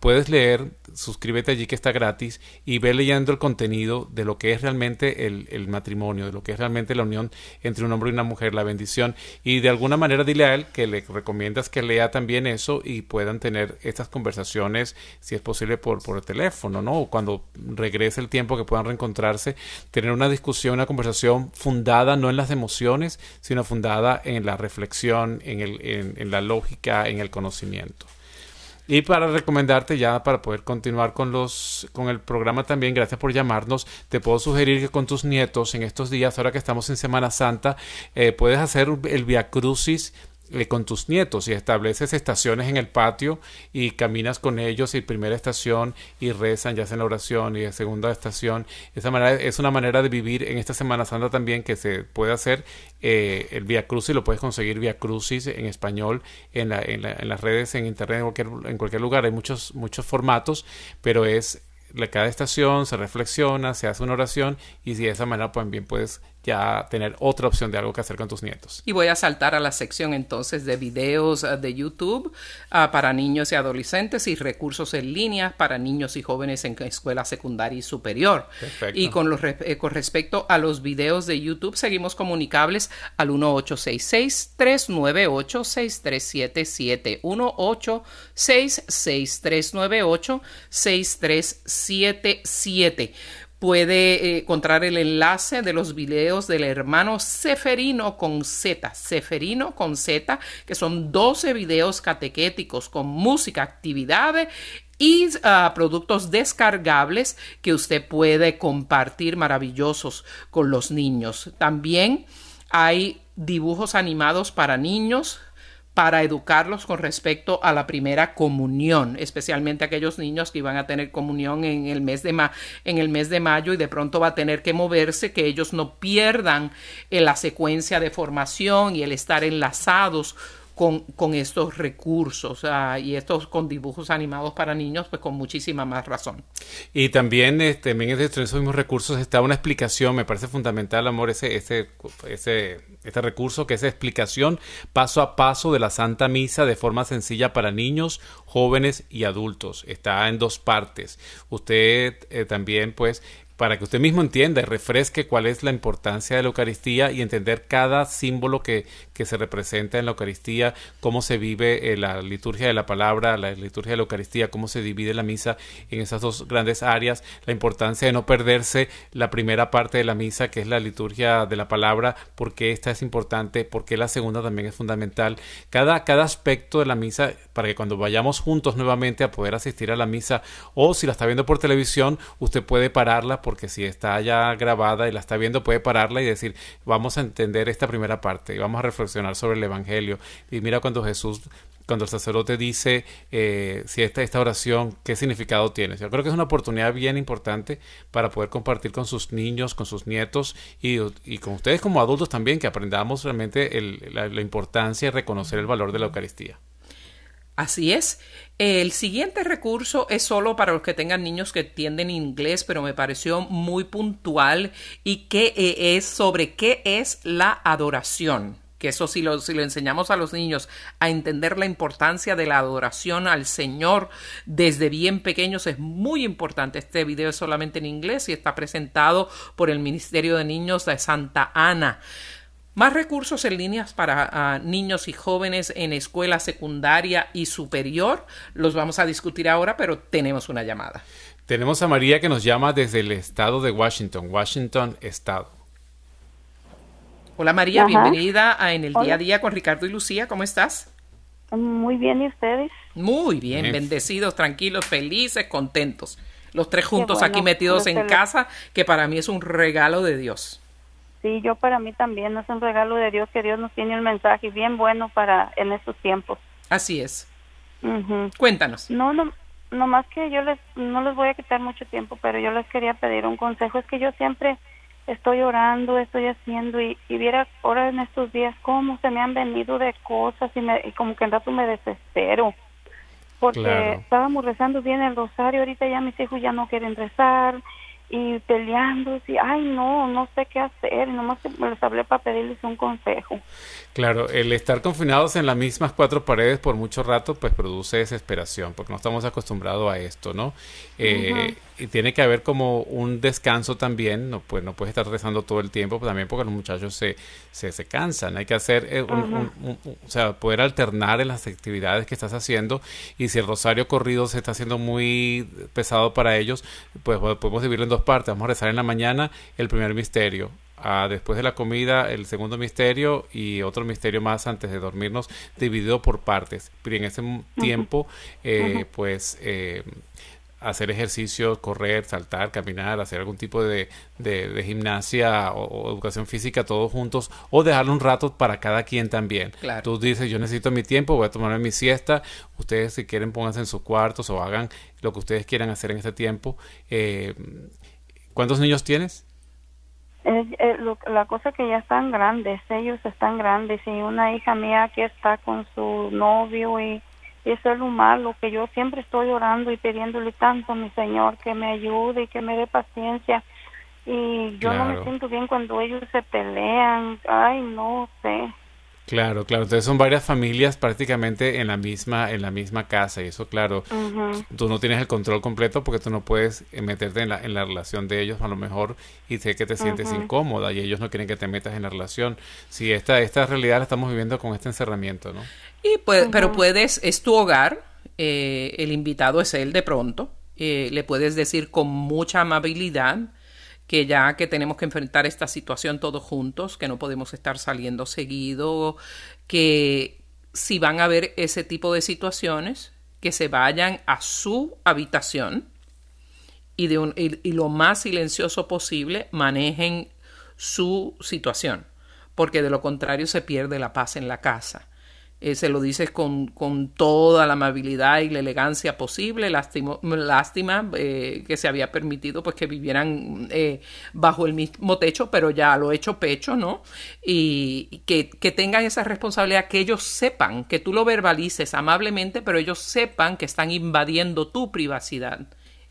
puedes leer, suscríbete allí que está gratis y ve leyendo el contenido de lo que es realmente el, matrimonio, de lo que es realmente la unión entre un hombre y una mujer, la bendición y de alguna manera dile a él que le recomiendas que lea también eso y puedan tener estas conversaciones si es posible por, por el teléfono, ¿no? O cuando regrese el tiempo que puedan reencontrarse, tener una discusión, una conversación fundada no en las emociones, sino fundada en la reflexión, en, el, en, en la lógica, en el conocimiento. Y para recomendarte ya para poder continuar con los con el programa también, gracias por llamarnos. Te puedo sugerir que con tus nietos en estos días, ahora que estamos en Semana Santa, eh, puedes hacer el Via Crucis eh, con tus nietos y estableces estaciones en el patio y caminas con ellos y primera estación y rezan, ya hacen la oración y segunda estación. Esa manera es una manera de vivir en esta Semana Santa también que se puede hacer eh, el Via Crucis, lo puedes conseguir Via Crucis en español en, la, en, la, en las redes, en internet, en cualquier, en cualquier lugar. Hay muchos, muchos formatos, pero es cada estación se reflexiona, se hace una oración y de esa manera también puedes ya tener otra opción de algo que hacer con tus nietos. Y voy a saltar a la sección entonces de videos uh, de YouTube uh, para niños y adolescentes y recursos en línea para niños y jóvenes en escuela secundaria y superior. Perfecto. Y con, los, eh, con respecto a los videos de YouTube, seguimos comunicables al 1866-398-6377. 1866-398-6377 puede eh, encontrar el enlace de los videos del hermano Seferino con Z, Seferino con Z, que son 12 videos catequéticos con música, actividades y ah, productos descargables que usted puede compartir maravillosos con los niños. También hay dibujos animados para niños para educarlos con respecto a la primera comunión, especialmente aquellos niños que iban a tener comunión en el mes de, ma en el mes de mayo y de pronto va a tener que moverse, que ellos no pierdan en la secuencia de formación y el estar enlazados con, con estos recursos uh, y estos con dibujos animados para niños, pues con muchísima más razón. Y también, este, también en esos mismos recursos está una explicación, me parece fundamental, amor, ese, ese, ese, este recurso, que es explicación paso a paso de la Santa Misa de forma sencilla para niños, jóvenes y adultos. Está en dos partes. Usted eh, también, pues, para que usted mismo entienda y refresque cuál es la importancia de la Eucaristía y entender cada símbolo que, que se representa en la Eucaristía, cómo se vive eh, la liturgia de la palabra, la liturgia de la Eucaristía, cómo se divide la misa en esas dos grandes áreas, la importancia de no perderse la primera parte de la misa, que es la liturgia de la palabra, porque esta es importante, porque la segunda también es fundamental. Cada, cada aspecto de la misa, para que cuando vayamos juntos nuevamente a poder asistir a la misa, o si la está viendo por televisión, usted puede pararla porque si está ya grabada y la está viendo puede pararla y decir, vamos a entender esta primera parte y vamos a reflexionar sobre el Evangelio. Y mira cuando Jesús cuando el sacerdote dice eh, si esta, esta oración, qué significado tiene. Yo creo que es una oportunidad bien importante para poder compartir con sus niños, con sus nietos y, con ustedes como adultos también, que aprendamos realmente la, la importancia y reconocer el valor de la Eucaristía. Así es. El siguiente recurso es solo para los que tengan niños que entienden inglés, pero me pareció muy puntual y que es sobre qué es la adoración. Que eso si lo, si lo enseñamos a los niños a entender la importancia de la adoración al Señor desde bien pequeños es muy importante. Este video es solamente en inglés y está presentado por el Ministerio de Niños de Santa Ana. Más recursos en líneas para uh, niños y jóvenes en escuela secundaria y superior. Los vamos a discutir ahora, pero tenemos una llamada. Tenemos a María que nos llama desde el estado de Washington, Washington Estado. Hola María, Ajá. bienvenida a En el Hola. Día a Día con Ricardo y Lucía. ¿Cómo estás? Muy bien, ¿y ustedes? Muy bien, bien. bendecidos, tranquilos, felices, contentos. Los tres juntos bueno, aquí metidos en casa, que para mí es un regalo de Dios. Sí, yo para mí también es un regalo de Dios que Dios nos tiene un mensaje bien bueno para en estos tiempos. Así es. Uh -huh. Cuéntanos. No, no, no más que yo les no les voy a quitar mucho tiempo, pero yo les quería pedir un consejo. Es que yo siempre estoy orando, estoy haciendo y, y viera ahora en estos días cómo se me han venido de cosas y, me, y como que en rato me desespero porque claro. estábamos rezando bien el rosario, ahorita ya mis hijos ya no quieren rezar y peleando, y ay no, no sé qué hacer, nomás les hablé para pedirles un consejo. Claro, el estar confinados en las mismas cuatro paredes por mucho rato, pues produce desesperación, porque no estamos acostumbrados a esto, ¿no? Eh, uh -huh. Y tiene que haber como un descanso también, no, pues no puedes estar rezando todo el tiempo, pues también porque los muchachos se, se, se cansan, hay que hacer, eh, un, o sea, poder alternar en las actividades que estás haciendo, y si el rosario corrido se está haciendo muy pesado para ellos, pues podemos dividirlo en dos partes, vamos a rezar en la mañana el primer misterio, después de la comida el segundo misterio y otro misterio más antes de dormirnos dividido por partes pero en ese uh -huh. tiempo eh, uh -huh. pues eh, hacer ejercicio, correr, saltar, caminar, hacer algún tipo de, de, de gimnasia o, o, educación física todos juntos o dejarlo un rato para cada quien también. Claro. Tú dices, yo necesito mi tiempo, voy a tomarme mi siesta, ustedes si quieren pónganse en sus cuartos o hagan lo que ustedes quieran hacer en este tiempo. Eh, ¿Cuántos niños tienes? Eh, eh, lo, la cosa que ya están grandes, ellos están grandes y una hija mía que está con su novio y eso es lo malo, que yo siempre estoy orando y pidiéndole tanto a mi Señor que me ayude y que me dé paciencia y yo claro. no me siento bien cuando ellos se pelean, ay no sé. Claro, claro. Entonces son varias familias prácticamente en la misma en la misma casa y eso, claro, uh -huh. tú no tienes el control completo porque tú no puedes eh, meterte en la, en la relación de ellos a lo mejor y sé que te sientes uh -huh. incómoda y ellos no quieren que te metas en la relación. Sí, esta esta realidad la estamos viviendo con este encerramiento, ¿no? Y pues, uh -huh. pero puedes es tu hogar, eh, el invitado es él de pronto, eh, le puedes decir con mucha amabilidad que ya que tenemos que enfrentar esta situación todos juntos, que no podemos estar saliendo seguido, que si van a haber ese tipo de situaciones, que se vayan a su habitación y, de un, y, lo más silencioso posible manejen su situación, porque de lo contrario se pierde la paz en la casa. Eh, se lo dices con, con, toda la amabilidad y la elegancia posible, lástima eh, que se había permitido pues que vivieran eh, bajo el mismo techo, pero ya lo he hecho pecho, ¿no? Y, que, que tengan esa responsabilidad, que ellos sepan, que tú lo verbalices amablemente, pero ellos sepan que están invadiendo tu privacidad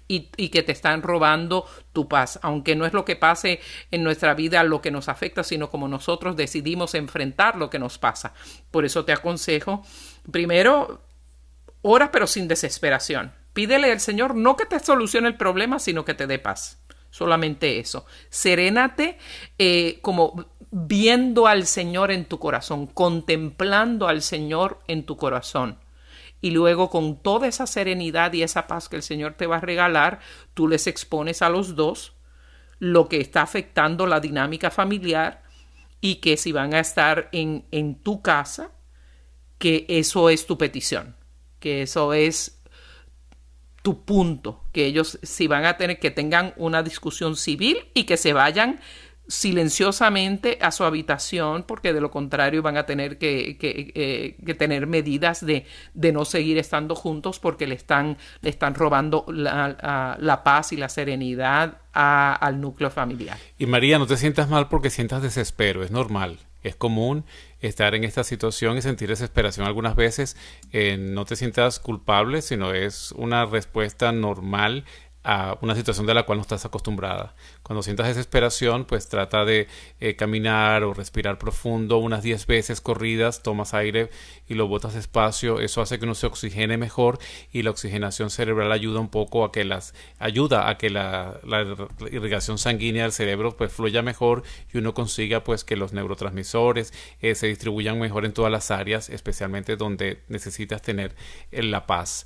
y, que te están robando tu paz, aunque no es lo que pase en nuestra vida lo que nos afecta, sino como nosotros decidimos enfrentar lo que nos pasa. Por eso te aconsejo, primero, ora pero sin desesperación. Pídele al Señor no que te solucione el problema, sino que te dé paz. Solamente eso. Serénate eh, como viendo al Señor en tu corazón, contemplando al Señor en tu corazón y luego con toda esa serenidad y esa paz que el Señor te va a regalar, tú les expones a los dos lo que está afectando la dinámica familiar y que si van a estar en, en tu casa, que eso es tu petición, que eso es tu punto, que ellos si van a tener que tengan una discusión civil y que se vayan silenciosamente a su habitación porque de lo contrario van a tener que, eh, tener medidas de, de, no seguir estando juntos porque le están, le están robando la, la paz y la serenidad al núcleo familiar. Y María, no te sientas mal porque sientas desespero, es normal. Es común estar en esta situación y sentir desesperación algunas veces. Eh, no te sientas culpable, sino es una respuesta normal a una situación de la cual no estás acostumbrada. Cuando sientas desesperación, pues trata de eh, caminar o respirar profundo unas 10 veces corridas, tomas aire y lo botas despacio, eso hace que uno se oxigene mejor y la oxigenación cerebral ayuda un poco a que las ayuda a que la, irrigación sanguínea del cerebro pues fluya mejor y uno consiga pues que los neurotransmisores eh, se distribuyan mejor en todas las áreas, especialmente donde necesitas tener eh, la paz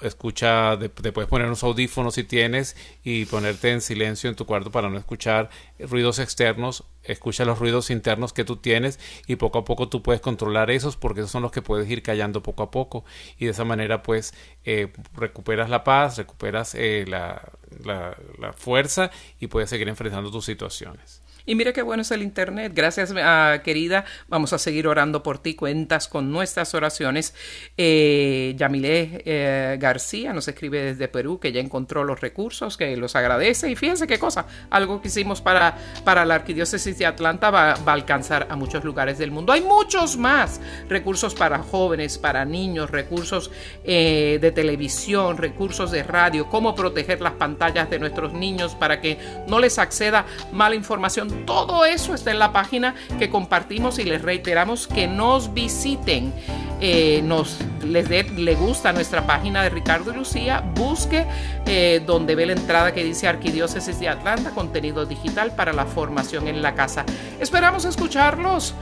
escucha, te puedes poner unos audífonos si tienes y ponerte en silencio en tu cuarto para no escuchar ruidos externos, escucha los ruidos internos que tú tienes y poco a poco tú puedes controlar esos porque esos son los que puedes ir callando poco a poco y de esa manera pues eh, recuperas la paz, recuperas eh, la, la, la fuerza y puedes seguir enfrentando tus situaciones. Y mira qué bueno es el Internet. Gracias, ah, querida. Vamos a seguir orando por ti. Cuentas con nuestras oraciones. Eh, Yamile eh, García nos escribe desde Perú que ya encontró los recursos, que los agradece. Y fíjense qué cosa. Algo que hicimos para, para la Arquidiócesis de Atlanta va, a alcanzar a muchos lugares del mundo. Hay muchos más recursos para jóvenes, para niños, recursos eh, de televisión, recursos de radio, cómo proteger las pantallas de nuestros niños para que no les acceda mala información todo eso está en la página que compartimos y les reiteramos que nos visiten. Eh, nos les dé, le gusta nuestra página de Ricardo y Lucía, busque eh, donde ve la entrada que dice Arquidiócesis de Atlanta, contenido digital para la formación en la casa. Esperamos escucharlos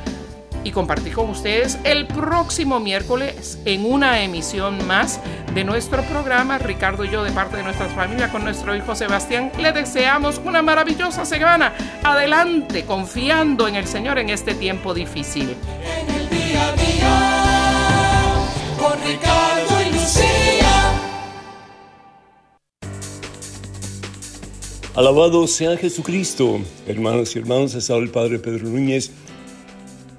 y compartir con ustedes el próximo miércoles en una emisión más de nuestro programa. Ricardo y yo, de parte de nuestra familia, con nuestro hijo Sebastián, le deseamos una maravillosa semana. Adelante, confiando en el Señor en este tiempo difícil. En el día a día, con Ricardo y Lucía. Alabado sea Jesucristo, hermanos y hermanos, es el Padre Pedro Núñez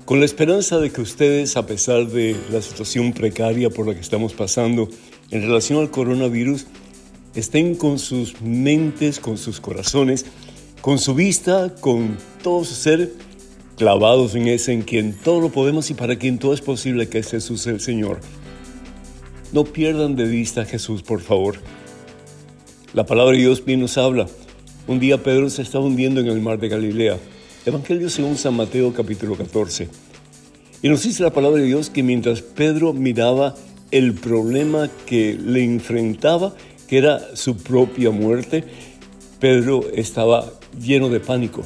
con la esperanza de que ustedes, a pesar de la situación precaria por la que estamos pasando en relación al coronavirus, estén con sus mentes, con sus corazones, con su vista, con todo su ser, clavados en ese en quien todo lo podemos y para quien todo es posible, que es Jesús el Señor. No pierdan de vista a Jesús, por favor. La palabra de Dios bien nos habla. Un día Pedro se estaba hundiendo en el mar de Galilea Evangelio según San Mateo capítulo 14. Y nos dice la palabra de Dios que mientras Pedro miraba el problema que le enfrentaba, que era su propia muerte, Pedro estaba lleno de pánico.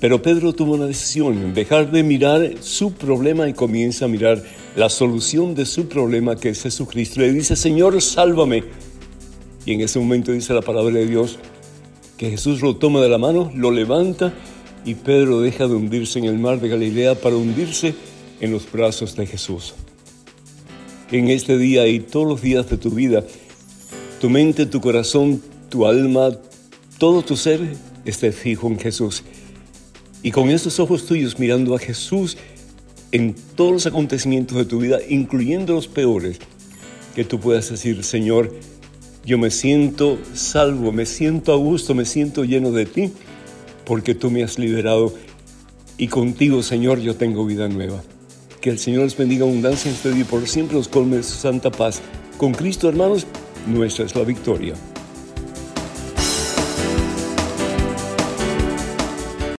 Pero Pedro tuvo una decisión, dejar de mirar su problema y comienza a mirar la solución de su problema que es Jesucristo. Le dice, Señor, sálvame. Y en ese momento dice la palabra de Dios que Jesús lo toma de la mano, lo levanta y Pedro deja de hundirse en el mar de Galilea para hundirse en los brazos de Jesús. que en este día y todos los días de tu vida, tu mente, tu corazón, tu alma, todo tu ser esté fijo en Jesús. Y con estos ojos tuyos mirando a Jesús en todos los acontecimientos de tu vida, incluyendo los peores, que tú puedas decir, Señor, yo me siento salvo, me siento a gusto, me siento lleno de ti, porque tú me has liberado y contigo, Señor, yo tengo vida nueva. Que el Señor les bendiga abundancia en día y por siempre los colme su santa paz. Con Cristo, hermanos, nuestra es la victoria.